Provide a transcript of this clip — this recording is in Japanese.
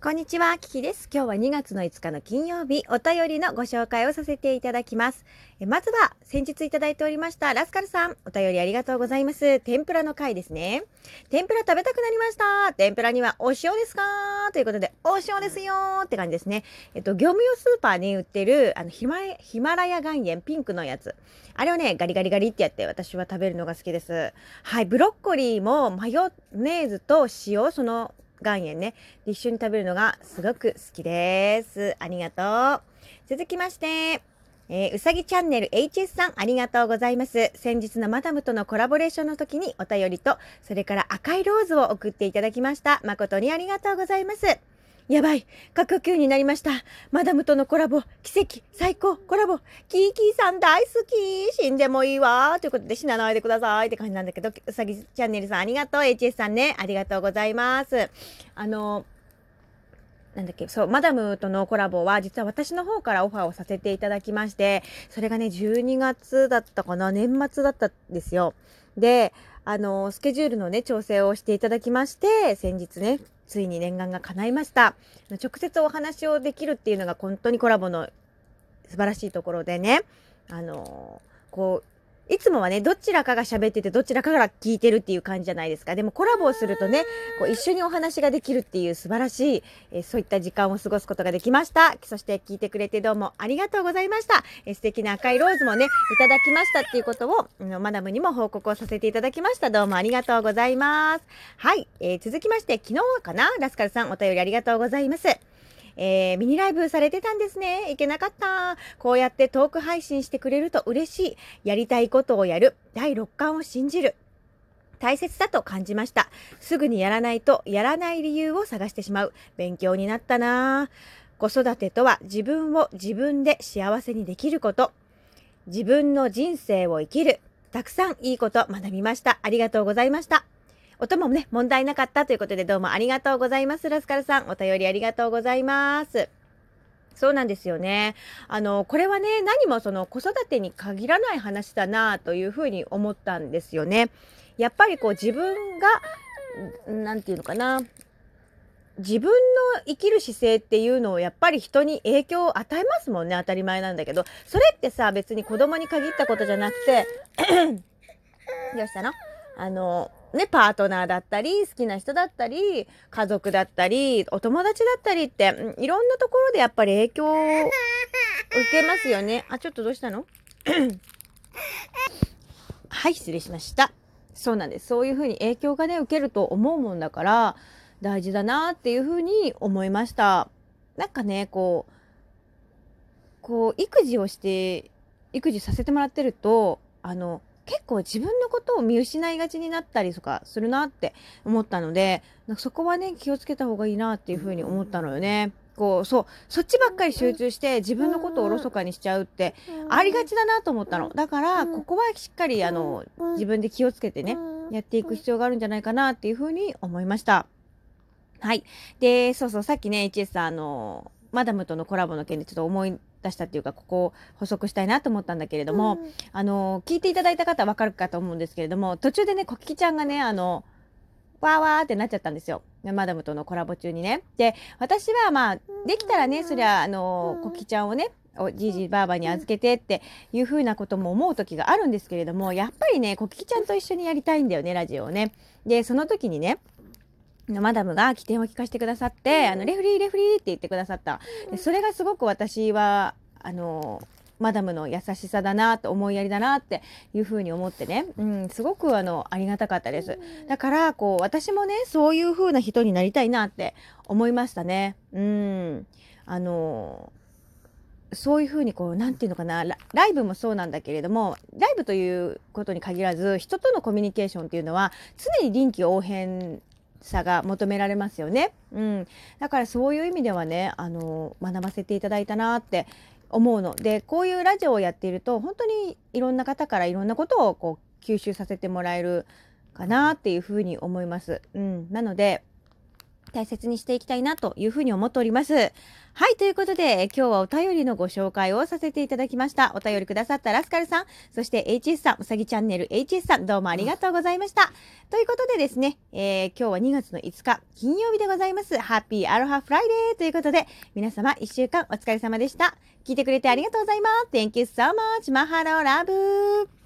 こんにちは、キキです。今日は2月の5日の金曜日、お便りのご紹介をさせていただきます。えまずは、先日いただいておりました、ラスカルさん、お便りありがとうございます。天ぷらの回ですね。天ぷら食べたくなりました。天ぷらにはお塩ですか？ということで、お塩ですよって感じですね。えっと、業務用スーパーに売ってる、あの、ヒマヒマラヤ岩塩ピンクのやつ。あれをね、ガリガリガリってやって私は食べるのが好きです。はい、ブロッコリーもマヨネーズと塩、その岩塩ね、一緒に食べるのがすごく好きです。ありがとう。続きまして、えーうさぎチャンネル HS さんありがとうございます。先日のマダムとのコラボレーションの時にお便りと、それから赤いローズを送っていただきました。誠にありがとうございます。やばい。過呼吸になりました。マダムとのコラボ、奇跡、最高、コラボ、キーキーさん大好き。死んでもいいわ。ということで死なないでくださいって感じなんだけど、うさぎチャンネルさんありがとう。HS さんね、ありがとうございます。あの、なんだっけ、そう、マダムとのコラボは、実は私の方からオファーをさせていただきまして、それがね、12月だったかな、年末だったんですよ。で、あの、スケジュールのね、調整をしていただきまして、先日ね、ついに念願が叶いました。直接お話をできるっていうのが本当にコラボの素晴らしいところでね、あの、こう、いつもはね、どちらかが喋ってて、どちらかが聞いてるっていう感じじゃないですか。でもコラボをするとね、こう一緒にお話ができるっていう素晴らしい、えーそういった時間を過ごすことができました。そして聞いてくれてどうもありがとうございました。えー素敵な赤いローズもね、いただきましたっていうことを、マダムにも報告をさせていただきました。どうもありがとうございます。はい、えー続きまして、昨日かな？ラスカルさんお便りありがとうございます。えーミニライブされてたんですね。いけなかった。こうやってトーク配信してくれると嬉しい。やりたいことをやる。第6巻を信じる。大切だと感じました。すぐにやらないと、やらない理由を探してしまう。勉強になったな子育てとは自分を自分で幸せにできること。自分の人生を生きる。たくさんいいこと学びました。ありがとうございました。音もね、問題なかったということでどうもありがとうございます。ラスカルさん、お便りありがとうございます。そうなんですよね。あの、これはね、何もその子育てに限らない話だなというふうに思ったんですよね。やっぱりこう自分が、んなんていうのかな。自分の生きる姿勢っていうのをやっぱり人に影響を与えますもんね。当たり前なんだけど。それってさ、別に子供に限ったことじゃなくて、どうしたの？あの、ね、パートナーだったり、好きな人だったり、家族だったり、お友達だったりって、いろんなところでやっぱり影響を受けますよね。あ、ちょっとどうしたの？はい、失礼しました。そうなんです。そういうふうに影響がね、受けると思うもんだから、大事だなっていうふうに思いました。なんかね、こう、こう、育児をして、育児させてもらってると、あの、結構自分のことを見失いがちになったりとかするなって思ったので、なんかそこはね、気をつけた方がいいなっていうふうに思ったのよね。こう、そう、そっちばっかり集中して自分のことをおろそかにしちゃうってありがちだなと思ったの。だから、ここはしっかり、あの、自分で気をつけてね、やっていく必要があるんじゃないかなっていうふうに思いました。はい。で、そうそう、さっきね、HS さん、あの、マダムとのコラボの件でちょっと思い出したっていうか、ここを補足したいなと思ったんだけれども、あの、聞いていただいた方はわかるかと思うんですけれども、途中でね、コキちゃんがね、あの、わーわーってなっちゃったんですよ。マダムとのコラボ中にね。で、私はまあ、できたらね、そりゃ、あの、コキちゃんをね、おじいじばあばに預けてっていうふうなことも思う時があるんですけれども、やっぱりね、コキちゃんと一緒にやりたいんだよね、ラジオをね。で、その時にね、マダムが起点を聞かせてくださって、あの、レフリー、レフリーって言ってくださった。でそれがすごく私は、あの、マダムの優しさだなと思いやりだなっていうふうに思ってね、うん、すごくあの、ありがたかったです。だから、こう、私もね、そういう風な人になりたいなって思いましたね。うん。あの、そういう風にこう、なんていうのかなラ、ライブもそうなんだけれども、ライブということに限らず、人とのコミュニケーションっていうのは、常に臨機応変さが求められますよね。うん。だからそういう意味ではね、あの、学ばせていただいたなって思うの。で、こういうラジオをやっていると、本当にいろんな方からいろんなことをこう、吸収させてもらえるかなっていうふうに思います。うん。なので、大切にしていきたいなというふうに思っております。はい、ということで、今日はお便りのご紹介をさせていただきました。お便りくださったラスカルさん、そして HS さん、うさぎチャンネル HS さん、どうもありがとうございました。ということでですね、えー、今日は2月の5日、金曜日でございます。 Happy Aloha Friday ということで、皆様1週間お疲れ様でした。聞いてくれてありがとうございます。Thank you so much. マハローラブ